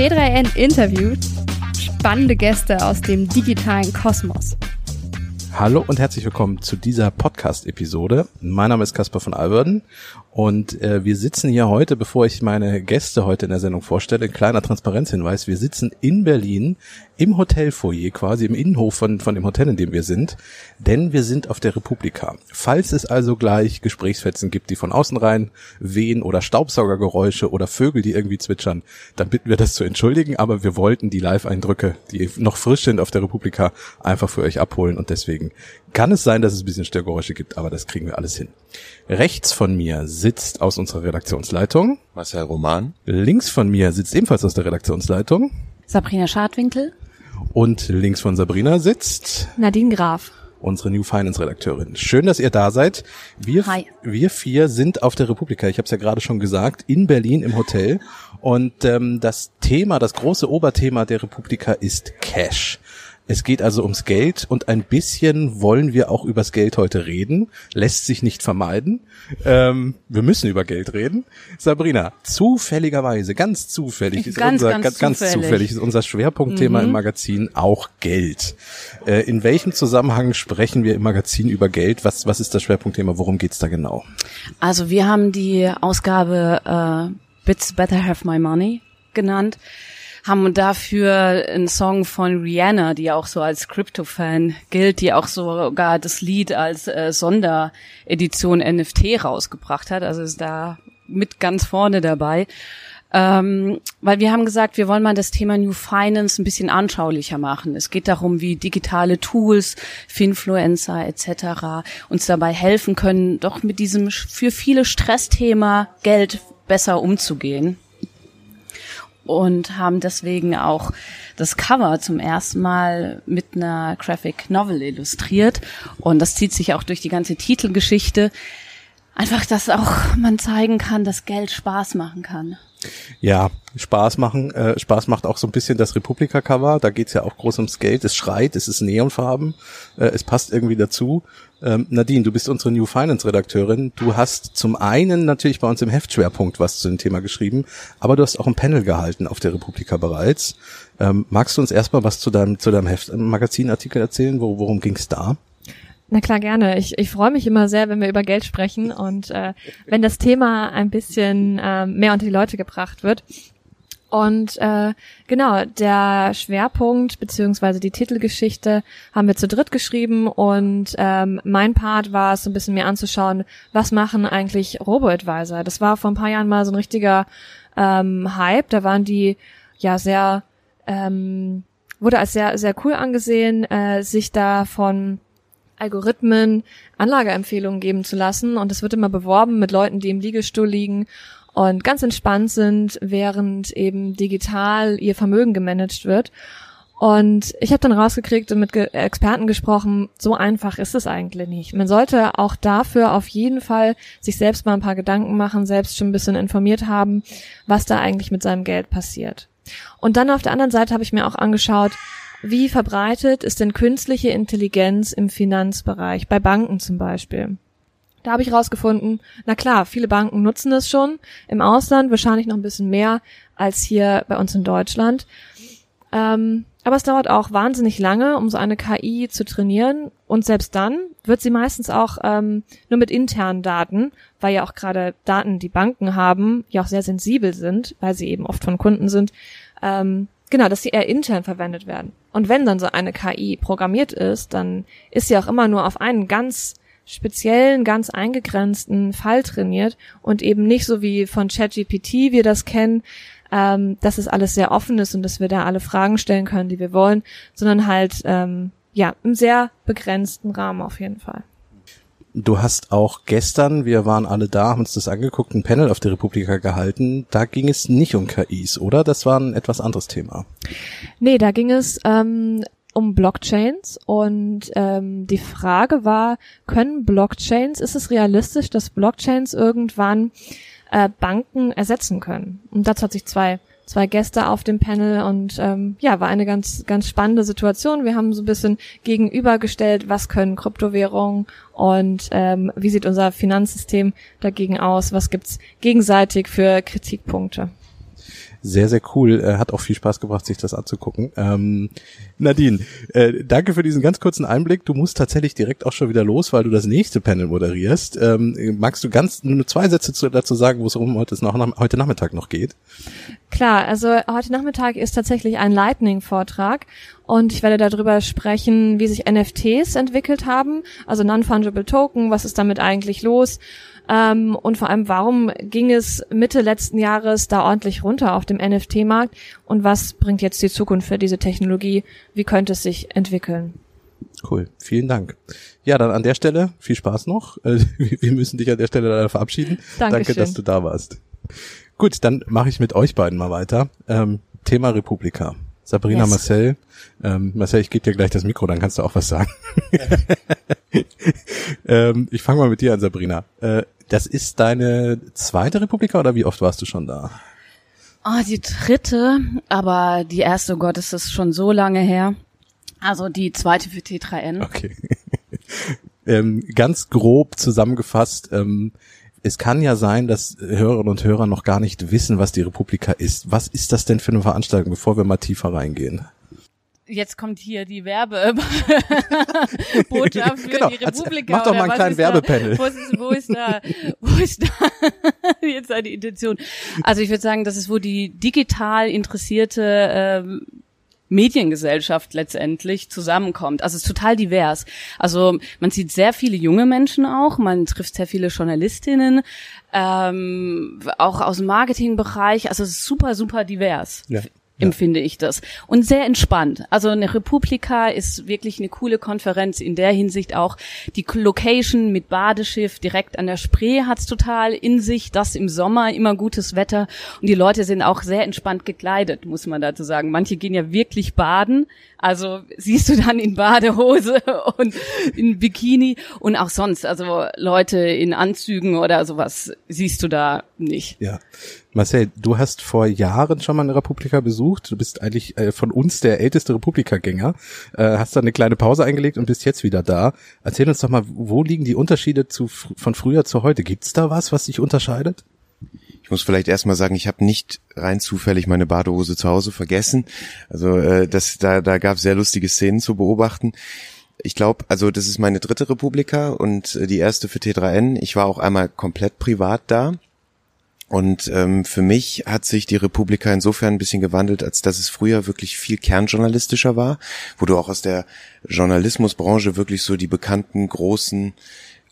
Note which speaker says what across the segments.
Speaker 1: T3N interviewt spannende Gäste aus dem digitalen Kosmos.
Speaker 2: Hallo und herzlich willkommen zu dieser Podcast-Episode. Mein Name ist Caspar von Alberden und äh, wir sitzen hier heute, bevor ich meine Gäste heute in der Sendung vorstelle, ein kleiner Transparenzhinweis. Wir sitzen in Berlin im Hotelfoyer, quasi im Innenhof von, von dem Hotel, in dem wir sind, denn wir sind auf der Republika. Falls es also gleich Gesprächsfetzen gibt, die von außen rein wehen oder Staubsaugergeräusche oder Vögel, die irgendwie zwitschern, dann bitten wir das zu entschuldigen, aber wir wollten die Live-Eindrücke, die noch frisch sind auf der Republika, einfach für euch abholen und deswegen kann es sein, dass es ein bisschen Störgeräusche gibt, aber das kriegen wir alles hin. Rechts von mir sitzt aus unserer Redaktionsleitung
Speaker 3: Marcel Roman.
Speaker 2: Links von mir sitzt ebenfalls aus der Redaktionsleitung.
Speaker 4: Sabrina Schadwinkel.
Speaker 2: Und links von Sabrina sitzt
Speaker 4: Nadine Graf.
Speaker 2: Unsere New Finance Redakteurin. Schön, dass ihr da seid. Wir,
Speaker 4: Hi.
Speaker 2: wir vier sind auf der Republika. Ich habe es ja gerade schon gesagt, in Berlin im Hotel. Und ähm, das Thema, das große Oberthema der Republika ist Cash. Es geht also ums Geld und ein bisschen wollen wir auch übers Geld heute reden. Lässt sich nicht vermeiden. Ähm, wir müssen über Geld reden. Sabrina, zufälligerweise, ganz zufällig ist
Speaker 4: Ganz,
Speaker 2: unser
Speaker 4: ganz
Speaker 2: ganz,
Speaker 4: zufällig.
Speaker 2: zufällig ist unser Schwerpunktthema im Magazin auch Geld. Äh, in welchem Zusammenhang sprechen wir im Magazin über Geld? Was was ist das Schwerpunktthema? Worum geht's da genau?
Speaker 4: Also wir haben die Ausgabe äh, Bits Better Have My Money genannt, haben dafür einen Song von Rihanna, die auch so als Crypto-Fan gilt, die auch sogar das Lied als äh, Sonderedition NFT rausgebracht hat, also ist da mit ganz vorne dabei. Ähm, weil wir haben gesagt, wir wollen mal das Thema New Finance ein bisschen anschaulicher machen. Es geht darum, wie digitale Tools, Finfluencer etc. uns dabei helfen können, doch mit diesem für viele Stressthema Geld besser umzugehen. Und haben deswegen auch das Cover zum ersten Mal mit einer Graphic Novel illustriert. Und das zieht sich auch durch die ganze Titelgeschichte. Einfach, dass auch man zeigen kann, dass Geld Spaß machen kann.
Speaker 2: Ja, Spaß machen. Äh, Spaß macht auch so ein bisschen das Republika-Cover. Da geht's ja auch groß ums Geld. Es schreit, es ist Neonfarben. Äh, es passt irgendwie dazu. Ähm, Nadine, du bist unsere New Finance-Redakteurin. Du hast zum einen natürlich bei uns im Heftschwerpunkt was zu dem Thema geschrieben, aber du hast auch ein Panel gehalten auf der Republika bereits. Ähm, magst du uns erstmal was zu deinem, zu deinem Heft-Magazinartikel erzählen? Wo, worum ging's da?
Speaker 1: Na klar, gerne. Ich, ich freue mich immer sehr, wenn wir über Geld sprechen und äh, wenn das Thema ein bisschen äh, mehr unter die Leute gebracht wird. Und äh, genau, der Schwerpunkt beziehungsweise die Titelgeschichte haben wir zu dritt geschrieben und ähm, mein Part war es so ein bisschen mehr anzuschauen, was machen eigentlich Robo-Advisor. Das war vor ein paar Jahren mal so ein richtiger ähm, Hype. Da waren die ja sehr, ähm, wurde als sehr, sehr cool angesehen, äh, sich da von Algorithmen Anlageempfehlungen geben zu lassen und es wird immer beworben mit Leuten, die im Liegestuhl liegen und ganz entspannt sind, während eben digital ihr Vermögen gemanagt wird. Und ich habe dann rausgekriegt und mit Ge Experten gesprochen, so einfach ist es eigentlich nicht. Man sollte auch dafür auf jeden Fall sich selbst mal ein paar Gedanken machen, selbst schon ein bisschen informiert haben, was da eigentlich mit seinem Geld passiert. Und dann auf der anderen Seite habe ich mir auch angeschaut, wie verbreitet ist denn künstliche Intelligenz im Finanzbereich, bei Banken zum Beispiel? Da habe ich rausgefunden, na klar, viele Banken nutzen es schon, im Ausland wahrscheinlich noch ein bisschen mehr als hier bei uns in Deutschland. Ähm, aber es dauert auch wahnsinnig lange, um so eine KI zu trainieren. Und selbst dann wird sie meistens auch ähm, nur mit internen Daten, weil ja auch gerade Daten, die Banken haben, ja auch sehr sensibel sind, weil sie eben oft von Kunden sind, ähm, genau, dass sie eher intern verwendet werden. Und wenn dann so eine KI programmiert ist, dann ist sie auch immer nur auf einen ganz speziellen, ganz eingegrenzten Fall trainiert und eben nicht so wie von ChatGPT wir das kennen, ähm, dass es alles sehr offen ist und dass wir da alle Fragen stellen können, die wir wollen, sondern halt ähm, ja im sehr begrenzten Rahmen auf jeden Fall.
Speaker 2: Du hast auch gestern, wir waren alle da, haben uns das angeguckt, ein Panel auf der Republika gehalten. Da ging es nicht um KIs, oder? Das war ein etwas anderes Thema.
Speaker 1: Nee, da ging es ähm, um Blockchains und ähm, die Frage war, können Blockchains, ist es realistisch, dass Blockchains irgendwann äh, Banken ersetzen können? Und dazu hat sich zwei zwei Gäste auf dem Panel und ähm, ja, war eine ganz, ganz spannende Situation. Wir haben so ein bisschen gegenübergestellt, was können Kryptowährungen und ähm, wie sieht unser Finanzsystem dagegen aus, was gibt's gegenseitig für Kritikpunkte.
Speaker 2: Sehr, sehr cool. Äh, hat auch viel Spaß gebracht, sich das anzugucken. Ähm, Nadine, äh, danke für diesen ganz kurzen Einblick. Du musst tatsächlich direkt auch schon wieder los, weil du das nächste Panel moderierst. Ähm, magst du ganz nur zwei Sätze zu, dazu sagen, wo es um heute, noch, heute Nachmittag noch geht?
Speaker 1: Klar, also heute Nachmittag ist tatsächlich ein Lightning-Vortrag und ich werde darüber sprechen, wie sich NFTs entwickelt haben, also Non-Fungible Token, was ist damit eigentlich los ähm, und vor allem, warum ging es Mitte letzten Jahres da ordentlich runter auf dem NFT-Markt und was bringt jetzt die Zukunft für diese Technologie? Wie könnte es sich entwickeln?
Speaker 2: Cool, vielen Dank. Ja, dann an der Stelle viel Spaß noch. Äh, wir müssen dich an der Stelle leider verabschieden.
Speaker 1: Dankeschön.
Speaker 2: Danke, dass du da warst. Gut, dann mache ich mit euch beiden mal weiter. Ähm, Thema Republika. Sabrina yes. Marcel. Ähm, Marcel, ich gebe dir gleich das Mikro, dann kannst du auch was sagen. ähm, ich fange mal mit dir an, Sabrina. Äh, das ist deine zweite Republika oder wie oft warst du schon da?
Speaker 4: Ah, oh, die dritte, aber die erste, oh Gott, ist das schon so lange her. Also die zweite für T3N.
Speaker 2: Okay. ähm, ganz grob zusammengefasst, ähm, es kann ja sein, dass Hörerinnen und Hörer noch gar nicht wissen, was die Republika ist. Was ist das denn für eine Veranstaltung, bevor wir mal tiefer reingehen?
Speaker 4: Jetzt kommt hier die Werbebotschaft für genau. die Republika.
Speaker 2: Mach doch mal einen kleinen Werbepanel.
Speaker 4: wo, ist, wo ist da, wo ist da jetzt eine Intention? Also ich würde sagen, das ist, wo die digital interessierte ähm, Mediengesellschaft letztendlich zusammenkommt. Also es ist total divers. Also man sieht sehr viele junge Menschen auch, man trifft sehr viele Journalistinnen, ähm, auch aus dem Marketingbereich. Also es ist super, super divers. Ja empfinde ich das. Und sehr entspannt. Also eine Republika ist wirklich eine coole Konferenz in der Hinsicht auch. Die Location mit Badeschiff direkt an der Spree hat's total in sich. Das im Sommer immer gutes Wetter. Und die Leute sind auch sehr entspannt gekleidet, muss man dazu sagen. Manche gehen ja wirklich baden. Also siehst du dann in Badehose und in Bikini und auch sonst. Also Leute in Anzügen oder sowas siehst du da nicht.
Speaker 2: Ja. Marcel, du hast vor Jahren schon mal eine Republika besucht. Du bist eigentlich äh, von uns der älteste Republika-Gänger. Äh, hast da eine kleine Pause eingelegt und bist jetzt wieder da. Erzähl uns doch mal, wo liegen die Unterschiede zu, von früher zu heute? Gibt's da was, was sich unterscheidet?
Speaker 3: Ich muss vielleicht erstmal sagen, ich habe nicht rein zufällig meine Badehose zu Hause vergessen. Also äh, das, da, da gab es sehr lustige Szenen zu beobachten. Ich glaube, also das ist meine dritte Republika und äh, die erste für T3N. Ich war auch einmal komplett privat da. Und ähm, für mich hat sich die Republika insofern ein bisschen gewandelt, als dass es früher wirklich viel kernjournalistischer war, wo du auch aus der Journalismusbranche wirklich so die bekannten großen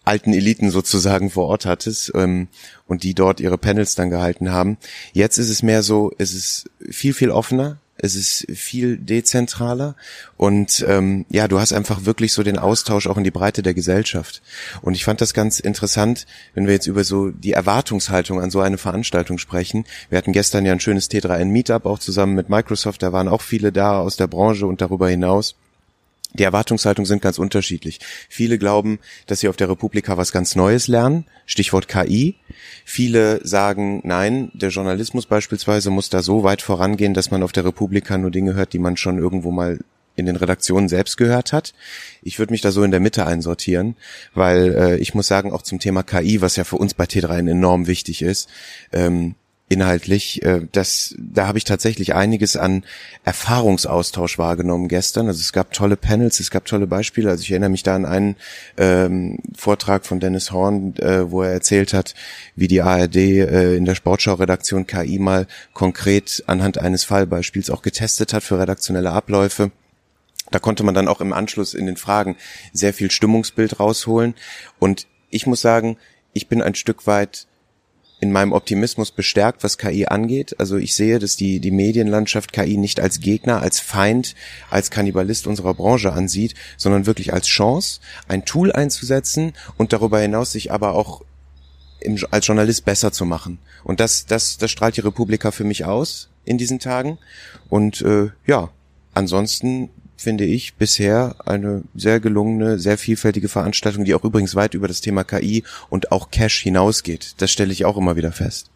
Speaker 3: alten Eliten sozusagen vor Ort hattest ähm, und die dort ihre Panels dann gehalten haben. Jetzt ist es mehr so, es ist viel, viel offener, es ist viel dezentraler und ähm, ja, du hast einfach wirklich so den Austausch auch in die Breite der Gesellschaft. Und ich fand das ganz interessant, wenn wir jetzt über so die Erwartungshaltung an so eine Veranstaltung sprechen. Wir hatten gestern ja ein schönes T3N Meetup auch zusammen mit Microsoft, da waren auch viele da aus der Branche und darüber hinaus. Die Erwartungshaltungen sind ganz unterschiedlich. Viele glauben, dass sie auf der Republika was ganz Neues lernen, Stichwort KI. Viele sagen, nein, der Journalismus beispielsweise muss da so weit vorangehen, dass man auf der Republika nur Dinge hört, die man schon irgendwo mal in den Redaktionen selbst gehört hat. Ich würde mich da so in der Mitte einsortieren, weil äh, ich muss sagen, auch zum Thema KI, was ja für uns bei T3 enorm wichtig ist, ähm, inhaltlich. Äh, das, da habe ich tatsächlich einiges an Erfahrungsaustausch wahrgenommen gestern. Also es gab tolle Panels, es gab tolle Beispiele. Also ich erinnere mich da an einen ähm, Vortrag von Dennis Horn, äh, wo er erzählt hat, wie die ARD äh, in der Sportschau-Redaktion KI mal konkret anhand eines Fallbeispiels auch getestet hat für redaktionelle Abläufe. Da konnte man dann auch im Anschluss in den Fragen sehr viel Stimmungsbild rausholen. Und ich muss sagen, ich bin ein Stück weit in meinem Optimismus bestärkt, was KI angeht. Also ich sehe, dass die, die Medienlandschaft KI nicht als Gegner, als Feind, als Kannibalist unserer Branche ansieht, sondern wirklich als Chance, ein Tool einzusetzen und darüber hinaus sich aber auch im, als Journalist besser zu machen. Und das, das, das strahlt die Republika für mich aus in diesen Tagen. Und äh, ja, ansonsten finde ich, bisher eine sehr gelungene, sehr vielfältige Veranstaltung, die auch übrigens weit über das Thema KI und auch Cash hinausgeht. Das stelle ich auch immer wieder fest.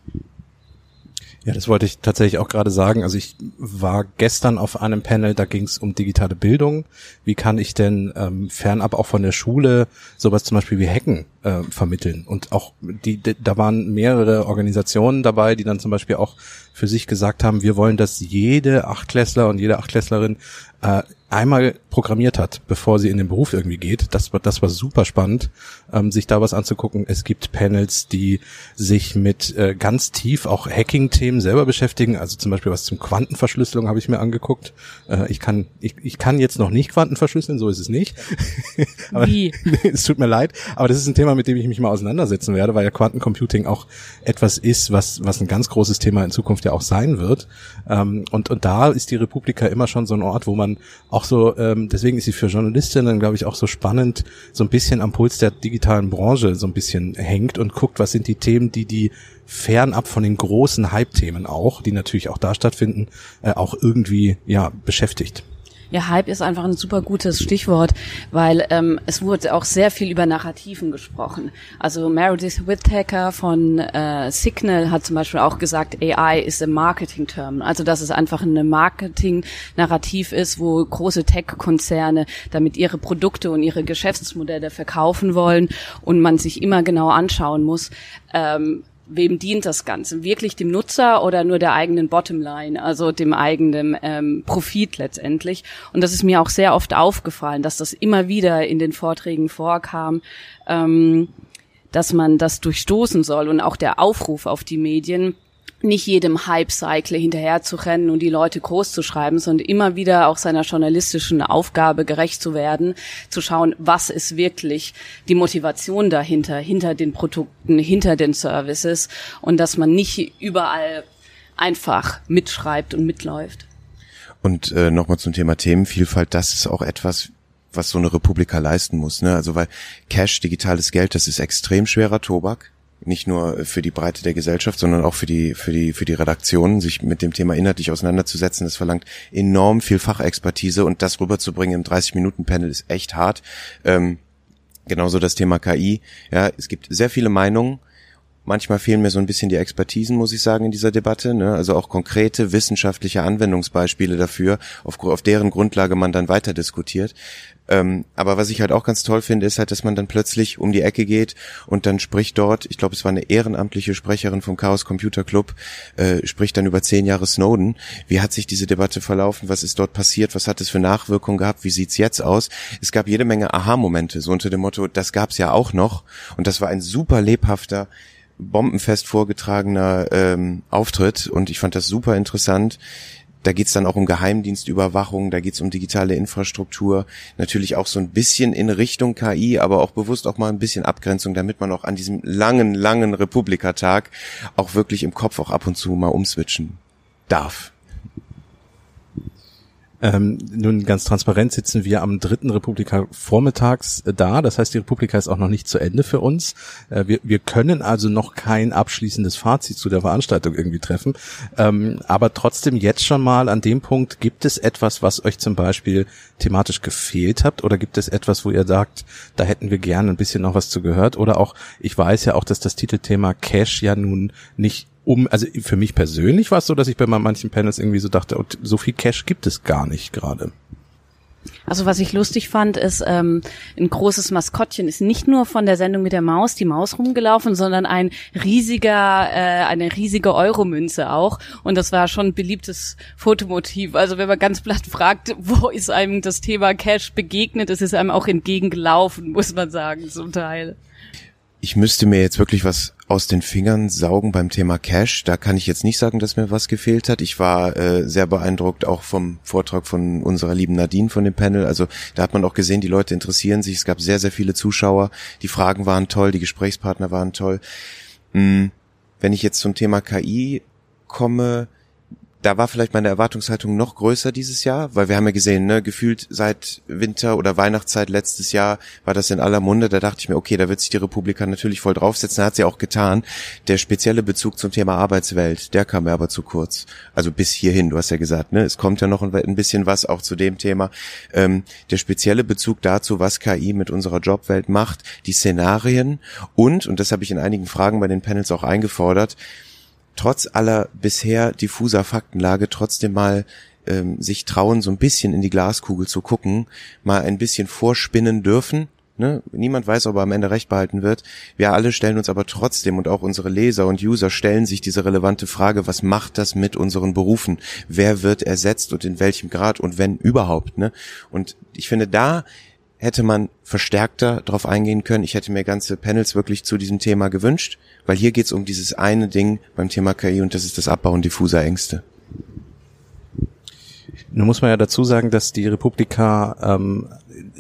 Speaker 2: Ja, das wollte ich tatsächlich auch gerade sagen. Also ich war gestern auf einem Panel, da ging es um digitale Bildung. Wie kann ich denn ähm, fernab auch von der Schule sowas zum Beispiel wie Hacken äh, vermitteln? Und auch die, die, da waren mehrere Organisationen dabei, die dann zum Beispiel auch für sich gesagt haben, wir wollen, dass jede Achtklässler und jede Achtklässlerin äh, einmal programmiert hat, bevor sie in den Beruf irgendwie geht. Das war, das war super spannend, ähm, sich da was anzugucken. Es gibt Panels, die sich mit äh, ganz tief auch Hacking-Themen selber beschäftigen. Also zum Beispiel was zum Quantenverschlüsselung habe ich mir angeguckt. Äh, ich kann, ich, ich kann jetzt noch nicht Quantenverschlüsseln, so ist es nicht.
Speaker 1: aber, Wie?
Speaker 2: es tut mir leid, aber das ist ein Thema, mit dem ich mich mal auseinandersetzen werde, weil ja Quantencomputing auch etwas ist, was, was ein ganz großes Thema in Zukunft ja auch sein wird. Ähm, und, und da ist die Republika immer schon so ein Ort, wo man auch so, ähm, deswegen ist sie für Journalistinnen, glaube ich, auch so spannend, so ein bisschen am Puls der digitalen Branche so ein bisschen hängt und guckt, was sind die Themen, die die fernab von den großen Hype-Themen auch, die natürlich auch da stattfinden, äh, auch irgendwie ja beschäftigt.
Speaker 4: Ja, Hype ist einfach ein super gutes Stichwort, weil ähm, es wurde auch sehr viel über Narrativen gesprochen. Also Meredith Whittaker von äh, Signal hat zum Beispiel auch gesagt, AI ist a Marketing-Term. Also dass es einfach ein Marketing-Narrativ ist, wo große Tech-Konzerne damit ihre Produkte und ihre Geschäftsmodelle verkaufen wollen und man sich immer genau anschauen muss, ähm, wem dient das Ganze? Wirklich dem Nutzer oder nur der eigenen Bottomline, also dem eigenen ähm, Profit letztendlich? Und das ist mir auch sehr oft aufgefallen, dass das immer wieder in den Vorträgen vorkam, ähm, dass man das durchstoßen soll und auch der Aufruf auf die Medien, nicht jedem Hype-Cycle hinterher zu rennen und die Leute groß zu schreiben, sondern immer wieder auch seiner journalistischen Aufgabe gerecht zu werden, zu schauen, was ist wirklich die Motivation dahinter, hinter den Produkten, hinter den Services und dass man nicht überall einfach mitschreibt und mitläuft.
Speaker 3: Und äh, nochmal zum Thema Themenvielfalt, das ist auch etwas, was so eine Republika leisten muss. Ne? Also weil Cash, digitales Geld, das ist extrem schwerer Tobak nicht nur für die Breite der Gesellschaft, sondern auch für die, für die, für die Redaktionen, sich mit dem Thema inhaltlich auseinanderzusetzen. Das verlangt enorm viel Fachexpertise und das rüberzubringen im 30-Minuten-Panel ist echt hart. Ähm, genauso das Thema KI. Ja, es gibt sehr viele Meinungen. Manchmal fehlen mir so ein bisschen die Expertisen, muss ich sagen, in dieser Debatte. Ne? Also auch konkrete wissenschaftliche Anwendungsbeispiele dafür, auf, auf deren Grundlage man dann weiter diskutiert. Ähm, aber was ich halt auch ganz toll finde, ist halt, dass man dann plötzlich um die Ecke geht und dann spricht dort, ich glaube, es war eine ehrenamtliche Sprecherin vom Chaos Computer Club, äh, spricht dann über zehn Jahre Snowden. Wie hat sich diese Debatte verlaufen? Was ist dort passiert? Was hat es für Nachwirkungen gehabt? Wie sieht's jetzt aus? Es gab jede Menge Aha-Momente, so unter dem Motto, das gab's ja auch noch. Und das war ein super lebhafter, bombenfest vorgetragener ähm, Auftritt und ich fand das super interessant. Da geht's dann auch um Geheimdienstüberwachung, da geht's um digitale Infrastruktur, natürlich auch so ein bisschen in Richtung KI, aber auch bewusst auch mal ein bisschen Abgrenzung, damit man auch an diesem langen, langen Republikatag auch wirklich im Kopf auch ab und zu mal umswitchen darf.
Speaker 2: Ähm, nun ganz transparent sitzen wir am dritten Republika vormittags äh, da. Das heißt, die Republika ist auch noch nicht zu Ende für uns. Äh, wir, wir können also noch kein abschließendes Fazit zu der Veranstaltung irgendwie treffen. Ähm, aber trotzdem jetzt schon mal an dem Punkt, gibt es etwas, was euch zum Beispiel thematisch gefehlt habt? Oder gibt es etwas, wo ihr sagt, da hätten wir gerne ein bisschen noch was zu gehört? Oder auch, ich weiß ja auch, dass das Titelthema Cash ja nun nicht um, also für mich persönlich war es so, dass ich bei manchen Panels irgendwie so dachte, oh, so viel Cash gibt es gar nicht gerade.
Speaker 4: Also was ich lustig fand, ist ähm, ein großes Maskottchen ist nicht nur von der Sendung mit der Maus die Maus rumgelaufen, sondern ein riesiger, äh, eine riesige Euromünze auch. Und das war schon ein beliebtes Fotomotiv. Also wenn man ganz platt fragt, wo ist einem das Thema Cash begegnet, es ist einem auch entgegengelaufen, muss man sagen, zum Teil
Speaker 3: ich müsste mir jetzt wirklich was aus den Fingern saugen beim Thema Cash. Da kann ich jetzt nicht sagen, dass mir was gefehlt hat. Ich war äh, sehr beeindruckt auch vom Vortrag von unserer lieben Nadine von dem Panel. Also da hat man auch gesehen, die Leute interessieren sich. Es gab sehr, sehr viele Zuschauer. Die Fragen waren toll, die Gesprächspartner waren toll. Hm, wenn ich jetzt zum Thema KI komme, da war vielleicht meine Erwartungshaltung noch größer dieses Jahr, weil wir haben ja gesehen, ne, gefühlt seit Winter oder Weihnachtszeit letztes Jahr war das in aller Munde. Da dachte ich mir, okay, da wird sich die Republika natürlich voll draufsetzen. Hat sie auch getan. Der spezielle Bezug zum Thema Arbeitswelt, der kam mir aber zu kurz. Also bis hierhin, du hast ja gesagt, ne, es kommt ja noch ein bisschen was auch zu dem Thema. Ähm, der spezielle Bezug dazu, was KI mit unserer Jobwelt macht, die Szenarien und, und das habe ich in einigen Fragen bei den Panels auch eingefordert, trotz aller bisher diffuser Faktenlage trotzdem mal ähm, sich trauen, so ein bisschen in die Glaskugel zu gucken, mal ein bisschen vorspinnen dürfen. Ne? Niemand weiß, ob er am Ende recht behalten wird. Wir alle stellen uns aber trotzdem und auch unsere Leser und User stellen sich diese relevante Frage, was macht das mit unseren Berufen? Wer wird ersetzt und in welchem Grad und wenn überhaupt? Ne? Und ich finde, da hätte man verstärkter darauf eingehen können. Ich hätte mir ganze Panels wirklich zu diesem Thema gewünscht, weil hier geht es um dieses eine Ding beim Thema KI und das ist das Abbauen diffuser Ängste.
Speaker 2: Nun muss man ja dazu sagen, dass die Republika ähm,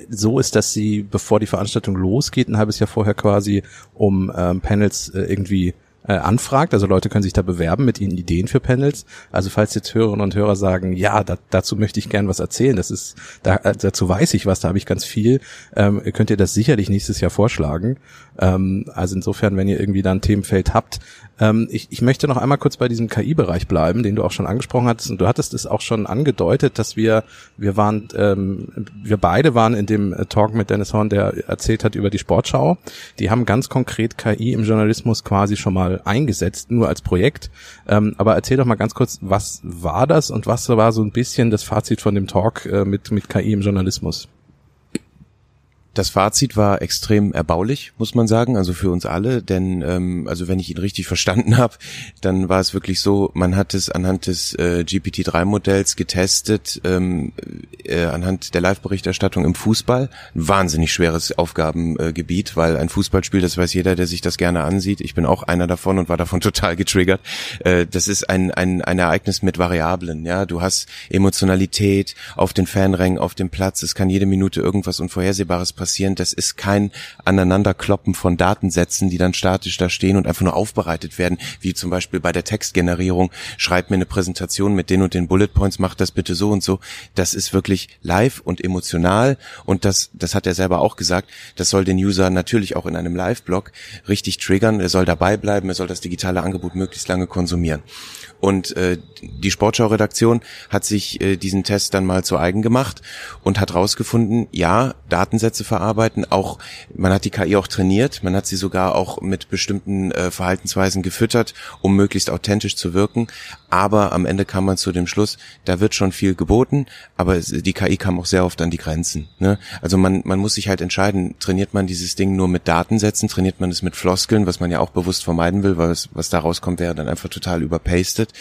Speaker 2: so ist, dass sie, bevor die Veranstaltung losgeht, ein halbes Jahr vorher quasi um ähm, Panels äh, irgendwie äh, anfragt. Also Leute können sich da bewerben mit ihren Ideen für Panels. Also falls jetzt Hörerinnen und Hörer sagen, ja, da, dazu möchte ich gern was erzählen, das ist, da, äh, dazu weiß ich was, da habe ich ganz viel, ähm, könnt ihr das sicherlich nächstes Jahr vorschlagen. Ähm, also insofern, wenn ihr irgendwie da ein Themenfeld habt, ähm, ich, ich möchte noch einmal kurz bei diesem KI-Bereich bleiben, den du auch schon angesprochen hattest. Und du hattest es auch schon angedeutet, dass wir, wir waren, ähm, wir beide waren in dem Talk mit Dennis Horn, der erzählt hat über die Sportschau. Die haben ganz konkret KI im Journalismus quasi schon mal eingesetzt, nur als Projekt. Ähm, aber erzähl doch mal ganz kurz, was war das und was war so ein bisschen das Fazit von dem Talk äh, mit, mit KI im Journalismus?
Speaker 3: Das Fazit war extrem erbaulich, muss man sagen, also für uns alle, denn ähm, also wenn ich ihn richtig verstanden habe, dann war es wirklich so, man hat es anhand des äh, GPT-3-Modells getestet, ähm, äh, anhand der Live-Berichterstattung im Fußball. Ein wahnsinnig schweres Aufgabengebiet, weil ein Fußballspiel, das weiß jeder, der sich das gerne ansieht, ich bin auch einer davon und war davon total getriggert, äh, das ist ein, ein, ein Ereignis mit Variablen, ja, du hast Emotionalität auf den Fanrängen, auf dem Platz, es kann jede Minute irgendwas Unvorhersehbares passieren, passieren. Das ist kein Aneinanderkloppen von Datensätzen, die dann statisch da stehen und einfach nur aufbereitet werden, wie zum Beispiel bei der Textgenerierung. Schreib mir eine Präsentation mit den und den Bullet Points, mach das bitte so und so. Das ist wirklich live und emotional und das, das hat er selber auch gesagt. Das soll den User natürlich auch in einem Live-Blog richtig triggern. Er soll dabei bleiben, er soll das digitale Angebot möglichst lange konsumieren. Und äh, die Sportschau-Redaktion hat sich äh, diesen Test dann mal zu eigen gemacht und hat rausgefunden, ja, Datensätze verarbeiten, auch man hat die KI auch trainiert, man hat sie sogar auch mit bestimmten äh, Verhaltensweisen gefüttert, um möglichst authentisch zu wirken. Aber am Ende kam man zu dem Schluss, da wird schon viel geboten, aber die KI kam auch sehr oft an die Grenzen. Ne? Also man, man muss sich halt entscheiden, trainiert man dieses Ding nur mit Datensätzen, trainiert man es mit Floskeln, was man ja auch bewusst vermeiden will, weil es, was da rauskommt, wäre dann einfach total überpastet.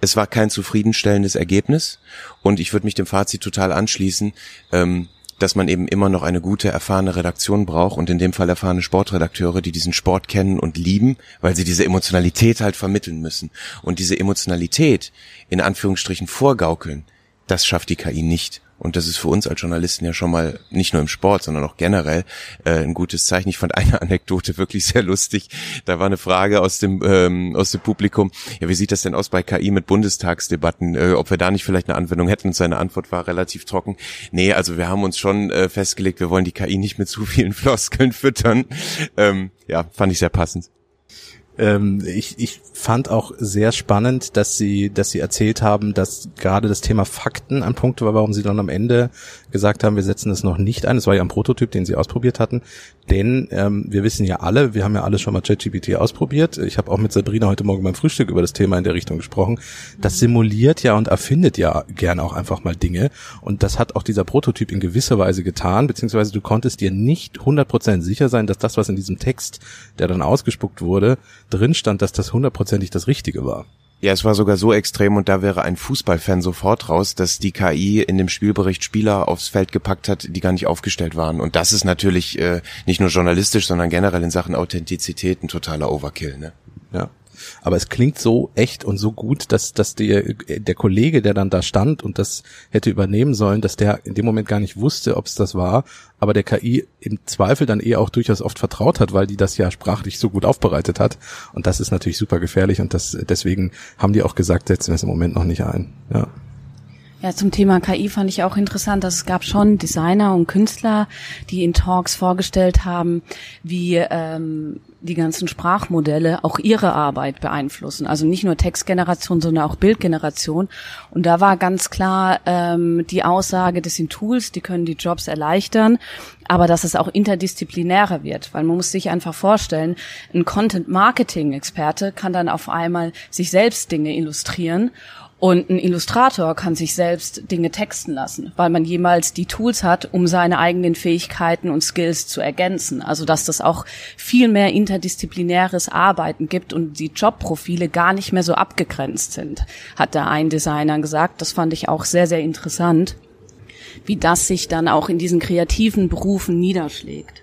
Speaker 3: Es war kein zufriedenstellendes Ergebnis und ich würde mich dem Fazit total anschließen, ähm, dass man eben immer noch eine gute, erfahrene Redaktion braucht und in dem Fall erfahrene Sportredakteure, die diesen Sport kennen und lieben, weil sie diese Emotionalität halt vermitteln müssen. Und diese Emotionalität in Anführungsstrichen vorgaukeln, das schafft die KI nicht. Und das ist für uns als Journalisten ja schon mal nicht nur im Sport, sondern auch generell äh, ein gutes Zeichen. Ich fand eine Anekdote wirklich sehr lustig. Da war eine Frage aus dem ähm, aus dem Publikum. Ja, wie sieht das denn aus bei KI mit Bundestagsdebatten? Äh, ob wir da nicht vielleicht eine Anwendung hätten? Und seine Antwort war relativ trocken. Nee, also wir haben uns schon äh, festgelegt, wir wollen die KI nicht mit zu vielen Floskeln füttern. Ähm, ja, fand ich sehr passend.
Speaker 2: Ähm, ich, ich fand auch sehr spannend, dass sie, dass sie erzählt haben, dass gerade das Thema Fakten ein Punkt war, warum sie dann am Ende gesagt haben, wir setzen es noch nicht ein. Das war ja ein Prototyp, den sie ausprobiert hatten. Denn ähm, wir wissen ja alle, wir haben ja alle schon mal ChatGPT ausprobiert. Ich habe auch mit Sabrina heute Morgen beim Frühstück über das Thema in der Richtung gesprochen. Das simuliert ja und erfindet ja gern auch einfach mal Dinge. Und das hat auch dieser Prototyp in gewisser Weise getan, beziehungsweise du konntest dir nicht 100% sicher sein, dass das, was in diesem Text, der dann ausgespuckt wurde, drin stand, dass das hundertprozentig das Richtige war.
Speaker 3: Ja, es war sogar so extrem und da wäre ein Fußballfan sofort raus, dass die KI in dem Spielbericht Spieler aufs Feld gepackt hat, die gar nicht aufgestellt waren. Und das ist natürlich äh, nicht nur journalistisch, sondern generell in Sachen Authentizität ein totaler Overkill. Ne?
Speaker 2: Ja. Aber es klingt so echt und so gut, dass, dass der, der Kollege, der dann da stand und das hätte übernehmen sollen, dass der in dem Moment gar nicht wusste, ob es das war, aber der KI im Zweifel dann eher auch durchaus oft vertraut hat, weil die das ja sprachlich so gut aufbereitet hat. Und das ist natürlich super gefährlich und das, deswegen haben die auch gesagt, setzen wir es im Moment noch nicht ein. Ja.
Speaker 4: Ja, zum Thema KI fand ich auch interessant, dass es gab schon Designer und Künstler, die in Talks vorgestellt haben, wie ähm, die ganzen Sprachmodelle auch ihre Arbeit beeinflussen. Also nicht nur Textgeneration, sondern auch Bildgeneration. Und da war ganz klar ähm, die Aussage, das sind Tools, die können die Jobs erleichtern, aber dass es auch interdisziplinärer wird, weil man muss sich einfach vorstellen, ein Content-Marketing-Experte kann dann auf einmal sich selbst Dinge illustrieren und ein Illustrator kann sich selbst Dinge texten lassen, weil man jemals die Tools hat, um seine eigenen Fähigkeiten und Skills zu ergänzen. Also dass das auch viel mehr interdisziplinäres Arbeiten gibt und die Jobprofile gar nicht mehr so abgegrenzt sind, hat da ein Designer gesagt. Das fand ich auch sehr, sehr interessant, wie das sich dann auch in diesen kreativen Berufen niederschlägt.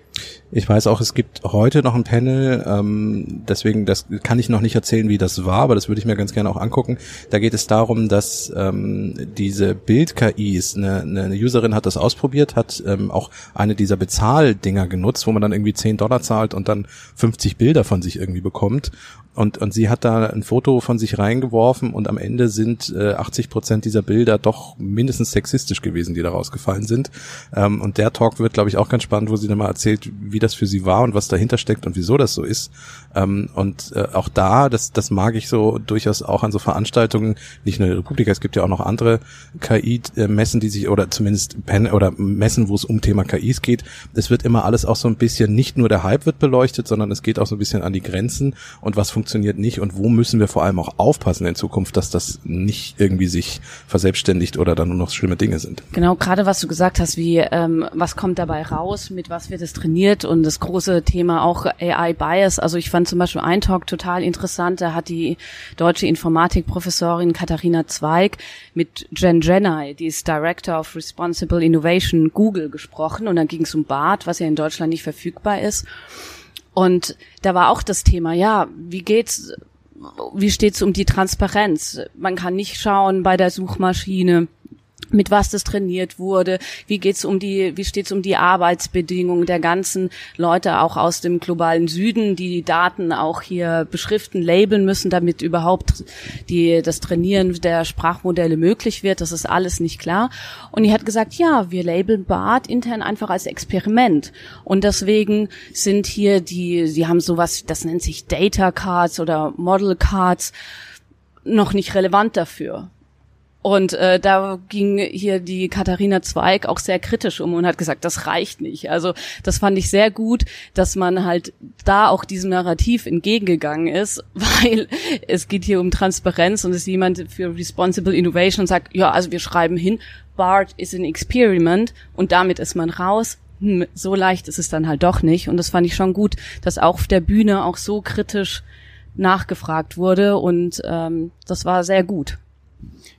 Speaker 2: Ich weiß auch, es gibt heute noch ein Panel, ähm, deswegen das kann ich noch nicht erzählen, wie das war, aber das würde ich mir ganz gerne auch angucken. Da geht es darum, dass ähm, diese Bild-KIs, eine, eine Userin hat das ausprobiert, hat ähm, auch eine dieser Bezahldinger genutzt, wo man dann irgendwie 10 Dollar zahlt und dann 50 Bilder von sich irgendwie bekommt. Und, und sie hat da ein Foto von sich reingeworfen und am Ende sind äh, 80 Prozent dieser Bilder doch mindestens sexistisch gewesen, die da rausgefallen sind. Ähm, und der Talk wird, glaube ich, auch ganz spannend, wo sie dann mal erzählt, wie das für sie war und was dahinter steckt und wieso das so ist. Ähm, und äh, auch da, das, das mag ich so durchaus auch an so Veranstaltungen, nicht nur in der Republika, es gibt ja auch noch andere KI-Messen, die sich, oder zumindest Pen oder Messen, wo es um Thema KIs geht. Es wird immer alles auch so ein bisschen, nicht nur der Hype wird beleuchtet, sondern es geht auch so ein bisschen an die Grenzen und was nicht und wo müssen wir vor allem auch aufpassen in Zukunft, dass das nicht irgendwie sich verselbstständigt oder dann nur noch schlimme Dinge sind.
Speaker 4: Genau, gerade was du gesagt hast, wie ähm, was kommt dabei raus, mit was wird es trainiert und das große Thema auch AI Bias. Also ich fand zum Beispiel ein Talk total interessant, da hat die deutsche Informatikprofessorin Katharina Zweig mit Jen Jenai, die ist Director of Responsible Innovation Google gesprochen und dann ging es um BART, was ja in Deutschland nicht verfügbar ist. Und da war auch das Thema, ja, wie geht's, wie steht's um die Transparenz? Man kann nicht schauen bei der Suchmaschine, mit was das trainiert wurde, wie geht's um die, wie steht's um die Arbeitsbedingungen der ganzen Leute auch aus dem globalen Süden, die die Daten auch hier beschriften, labeln müssen, damit überhaupt die, das Trainieren der Sprachmodelle möglich wird. Das ist alles nicht klar. Und die hat gesagt, ja, wir labeln BART intern einfach als Experiment. Und deswegen sind hier die, sie haben sowas, das nennt sich Data Cards oder Model Cards, noch nicht relevant dafür. Und äh, da ging hier die Katharina Zweig auch sehr kritisch um und hat gesagt, das reicht nicht. Also das fand ich sehr gut, dass man halt da auch diesem Narrativ entgegengegangen ist, weil es geht hier um Transparenz und es jemand für Responsible Innovation und sagt, ja, also wir schreiben hin, BART is an experiment und damit ist man raus. Hm, so leicht ist es dann halt doch nicht. Und das fand ich schon gut, dass auch auf der Bühne auch so kritisch nachgefragt wurde und ähm, das war sehr gut.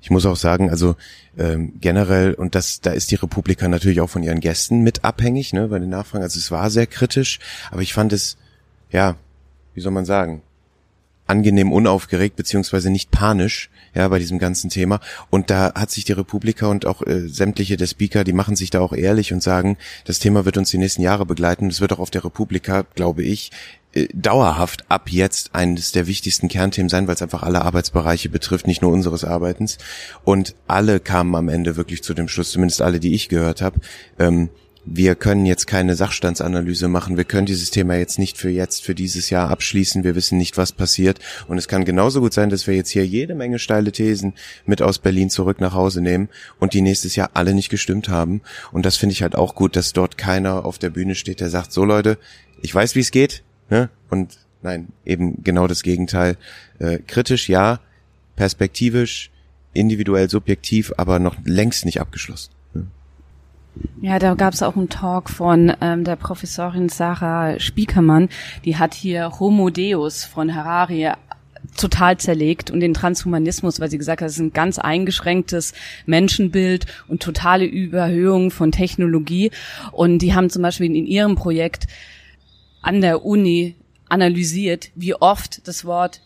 Speaker 3: Ich muss auch sagen, also ähm, generell, und das, da ist die Republika natürlich auch von ihren Gästen mit abhängig, ne, bei den Nachfragen. Also es war sehr kritisch, aber ich fand es, ja, wie soll man sagen, angenehm unaufgeregt beziehungsweise nicht panisch, ja, bei diesem ganzen Thema. Und da hat sich die Republika und auch äh, sämtliche der Speaker, die machen sich da auch ehrlich und sagen, das Thema wird uns die nächsten Jahre begleiten. Das wird auch auf der Republika, glaube ich, dauerhaft ab jetzt eines der wichtigsten Kernthemen sein, weil es einfach alle Arbeitsbereiche betrifft, nicht nur unseres Arbeitens. Und alle kamen am Ende wirklich zu dem Schluss, zumindest alle, die ich gehört habe, ähm, wir können jetzt keine Sachstandsanalyse machen, wir können dieses Thema jetzt nicht für jetzt, für dieses Jahr abschließen, wir wissen nicht, was passiert. Und es kann genauso gut sein, dass wir jetzt hier jede Menge steile Thesen mit aus Berlin zurück nach Hause nehmen und die nächstes Jahr alle nicht gestimmt haben. Und das finde ich halt auch gut, dass dort keiner auf der Bühne steht, der sagt, so Leute, ich weiß, wie es geht, ne? Und nein, eben genau das Gegenteil. Äh, kritisch ja, perspektivisch, individuell subjektiv, aber noch längst nicht abgeschlossen.
Speaker 4: Ja, da gab es auch einen Talk von ähm, der Professorin Sarah Spiekermann, die hat hier Homo Deus von Harari total zerlegt und den Transhumanismus, weil sie gesagt hat, es ist ein ganz eingeschränktes Menschenbild und totale Überhöhung von Technologie. Und die haben zum Beispiel in ihrem Projekt an der Uni analysiert, wie oft das Wort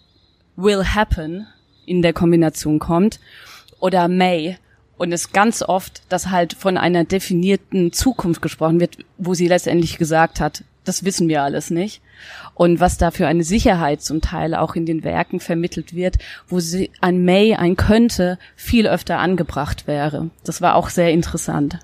Speaker 4: will happen in der Kombination kommt oder may und es ganz oft, dass halt von einer definierten Zukunft gesprochen wird, wo sie letztendlich gesagt hat, das wissen wir alles nicht. und was da für eine Sicherheit zum Teil auch in den Werken vermittelt wird, wo sie, ein May, ein könnte viel öfter angebracht wäre. Das war auch sehr interessant.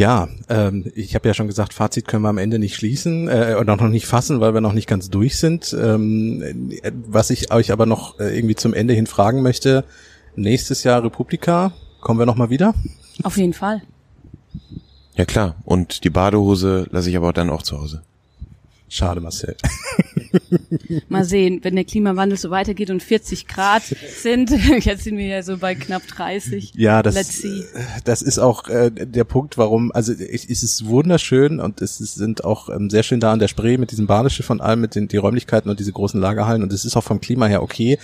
Speaker 2: Ja, ähm, ich habe ja schon gesagt, Fazit können wir am Ende nicht schließen äh, oder noch nicht fassen, weil wir noch nicht ganz durch sind. Ähm, was ich euch aber noch äh, irgendwie zum Ende hin fragen möchte, nächstes Jahr Republika, kommen wir noch mal wieder?
Speaker 4: Auf jeden Fall.
Speaker 3: Ja klar, und die Badehose lasse ich aber dann auch zu Hause.
Speaker 2: Schade, Marcel.
Speaker 4: Mal sehen, wenn der Klimawandel so weitergeht und 40 Grad sind, jetzt sind wir ja so bei knapp 30.
Speaker 2: Ja, das, das ist auch äh, der Punkt, warum, also es, es ist wunderschön und es sind auch ähm, sehr schön da an der Spree mit diesem Badeschiff und allem, mit den die Räumlichkeiten und diese großen Lagerhallen und es ist auch vom Klima her okay.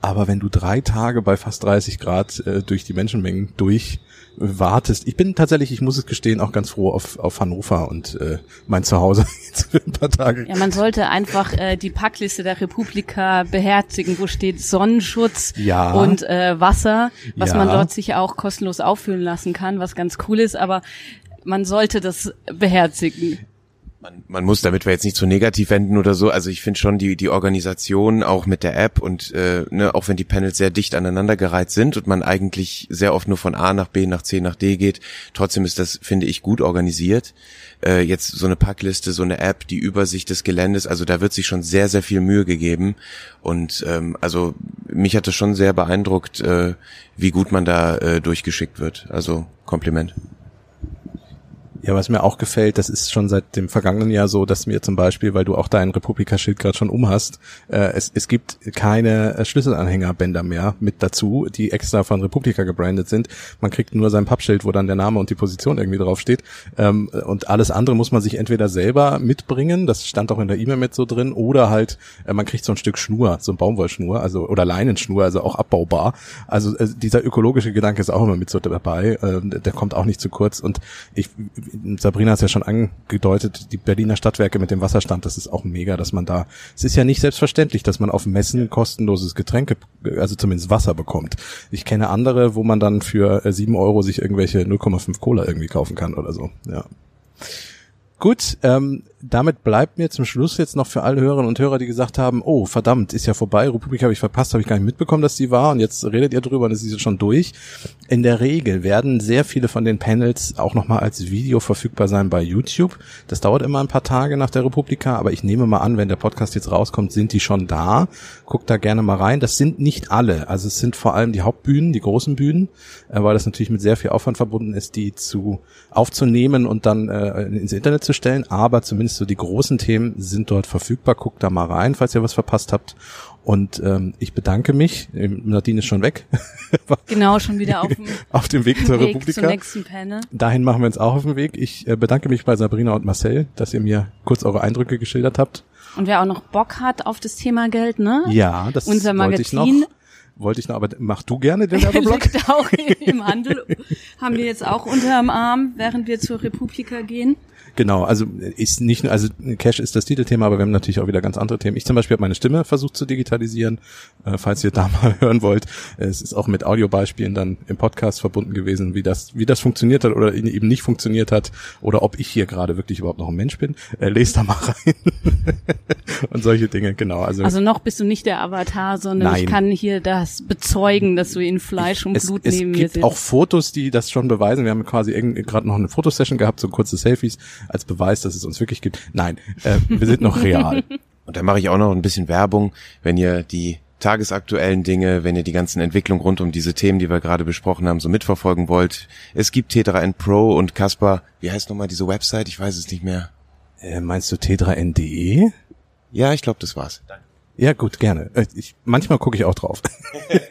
Speaker 2: Aber wenn du drei Tage bei fast 30 Grad äh, durch die Menschenmengen durch wartest. Ich bin tatsächlich, ich muss es gestehen, auch ganz froh auf, auf Hannover und äh, mein Zuhause jetzt für ein paar Tage.
Speaker 4: Ja, man sollte einfach äh, die Packliste der Republika beherzigen, wo steht Sonnenschutz
Speaker 2: ja.
Speaker 4: und äh, Wasser, was
Speaker 2: Ja.
Speaker 4: man dort sich auch kostenlos auffüllen lassen kann, was ganz cool ist, aber man sollte das beherzigen.
Speaker 3: Man, man muss, damit wir jetzt nicht zu negativ wenden oder so, also ich finde schon die, die Organisation auch mit der App und äh, ne, auch wenn die Panels sehr dicht aneinandergereiht sind und man eigentlich sehr oft nur von A nach B nach C nach D geht, trotzdem ist das, finde ich, gut organisiert. Äh, jetzt so eine Packliste, so eine App, die Übersicht des Geländes, also da wird sich schon sehr, sehr viel Mühe gegeben. Und ähm, also mich hat es schon sehr beeindruckt, äh, wie gut man da äh, durchgeschickt wird. Also Kompliment.
Speaker 2: Ja, was mir auch gefällt, das ist schon seit dem vergangenen Jahr so, dass mir zum Beispiel, weil du auch dein Republika-Schild gerade schon umhast, äh, es, es gibt keine äh, Schlüsselanhängerbänder mehr mit dazu, die extra von Republika gebrandet sind. Man kriegt nur sein Pappschild, wo dann der Name und die Position irgendwie draufsteht. Ähm, und alles andere muss man sich entweder selber mitbringen, das stand auch in der E-Mail mit so drin, oder halt, äh, man kriegt so ein Stück Schnur, so ein Baumwollschnur, also oder Leinenschnur, also auch abbaubar. Also äh, dieser ökologische Gedanke ist auch immer mit so dabei, äh, der kommt auch nicht zu kurz. Und ich Sabrina hat ja schon angedeutet, die Berliner Stadtwerke mit dem Wasserstand, das ist auch mega, dass man da, es ist ja nicht selbstverständlich, dass man auf Messen kostenloses Getränke, also zumindest Wasser bekommt. Ich kenne andere, wo man dann für äh, sieben Euro sich irgendwelche 0,5 Cola irgendwie kaufen kann oder so, ja. Gut, ähm, damit bleibt mir zum Schluss jetzt noch für alle Hörerinnen und Hörer, die gesagt haben, oh verdammt, ist ja vorbei, Republik habe ich verpasst, habe ich gar nicht mitbekommen, dass die war und jetzt redet ihr drüber und es ist schon durch. In der Regel werden sehr viele von den Panels auch nochmal als Video verfügbar sein bei YouTube. Das dauert immer ein paar Tage nach der Republika, aber ich nehme mal an, wenn der Podcast jetzt rauskommt, sind die schon da. Guckt da gerne mal rein. Das sind nicht alle, also es sind vor allem die Hauptbühnen, die großen Bühnen, äh, weil das natürlich mit sehr viel Aufwand verbunden ist, die zu aufzunehmen und dann äh, ins Internet zu stellen, aber zumindest so die großen Themen sind dort verfügbar. Guckt da mal rein, falls ihr was verpasst habt. Und ähm, ich bedanke mich. Ähm, Nadine ist schon weg.
Speaker 4: Genau, schon wieder auf dem
Speaker 2: auf dem Weg zur
Speaker 4: Weg
Speaker 2: Republika.
Speaker 4: zum nächsten Panel.
Speaker 2: Dahin machen wir uns auch auf den Weg. Ich äh, bedanke mich bei Sabrina und Marcel, dass ihr mir kurz eure Eindrücke geschildert habt.
Speaker 4: Und wer auch noch Bock hat auf das Thema Geld, ne?
Speaker 2: Ja, das
Speaker 4: Unser
Speaker 2: wollte ich noch.
Speaker 4: Magazin.
Speaker 2: Wollte ich noch, aber mach du gerne den Werbeblock.
Speaker 4: Auch im Handel. Haben wir jetzt auch unterm Arm, während wir zur Republika gehen.
Speaker 2: Genau, also ist nicht nur, also Cash ist das Titelthema, aber wir haben natürlich auch wieder ganz andere Themen. Ich zum Beispiel habe meine Stimme versucht zu digitalisieren, äh, falls ihr da mal hören wollt. Es ist auch mit Audiobeispielen dann im Podcast verbunden gewesen, wie das, wie das funktioniert hat oder eben nicht funktioniert hat oder ob ich hier gerade wirklich überhaupt noch ein Mensch bin. Äh, lest da mal rein. Und solche Dinge, genau. Also,
Speaker 4: Also noch bist du nicht der Avatar, sondern
Speaker 2: Nein.
Speaker 4: ich kann hier das bezeugen, dass du in Fleisch und
Speaker 2: es,
Speaker 4: Blut
Speaker 2: es
Speaker 4: neben mir
Speaker 2: gibt
Speaker 4: sitzt.
Speaker 2: auch Fotos, die das schon beweisen. Wir haben quasi gerade noch eine Fotosession gehabt, so kurze Selfies als Beweis, dass es uns wirklich gibt. Nein, äh, wir sind noch real.
Speaker 3: Und da mache ich auch noch ein bisschen Werbung, wenn ihr die tagesaktuellen Dinge, wenn ihr die ganzen Entwicklungen rund um diese Themen, die wir gerade besprochen haben, so mitverfolgen wollt. Es gibt T3N Pro und Kasper, wie heißt nochmal diese Website? Ich weiß es nicht mehr.
Speaker 2: Äh, meinst du T3N.de?
Speaker 3: Ja, ich glaube, das war's.
Speaker 2: Ja, gut, gerne. Äh, Ich, manchmal gucke ich auch drauf.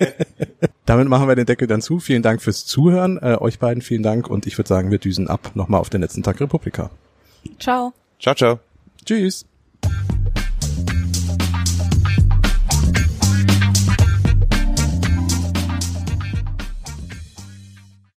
Speaker 2: Damit machen wir den Deckel dann zu. Vielen Dank fürs Zuhören. Äh, euch beiden vielen Dank und ich würde sagen, wir düsen ab nochmal auf den letzten Tag Republika.
Speaker 4: Ciao.
Speaker 3: Ciao, ciao.
Speaker 2: Tschüss.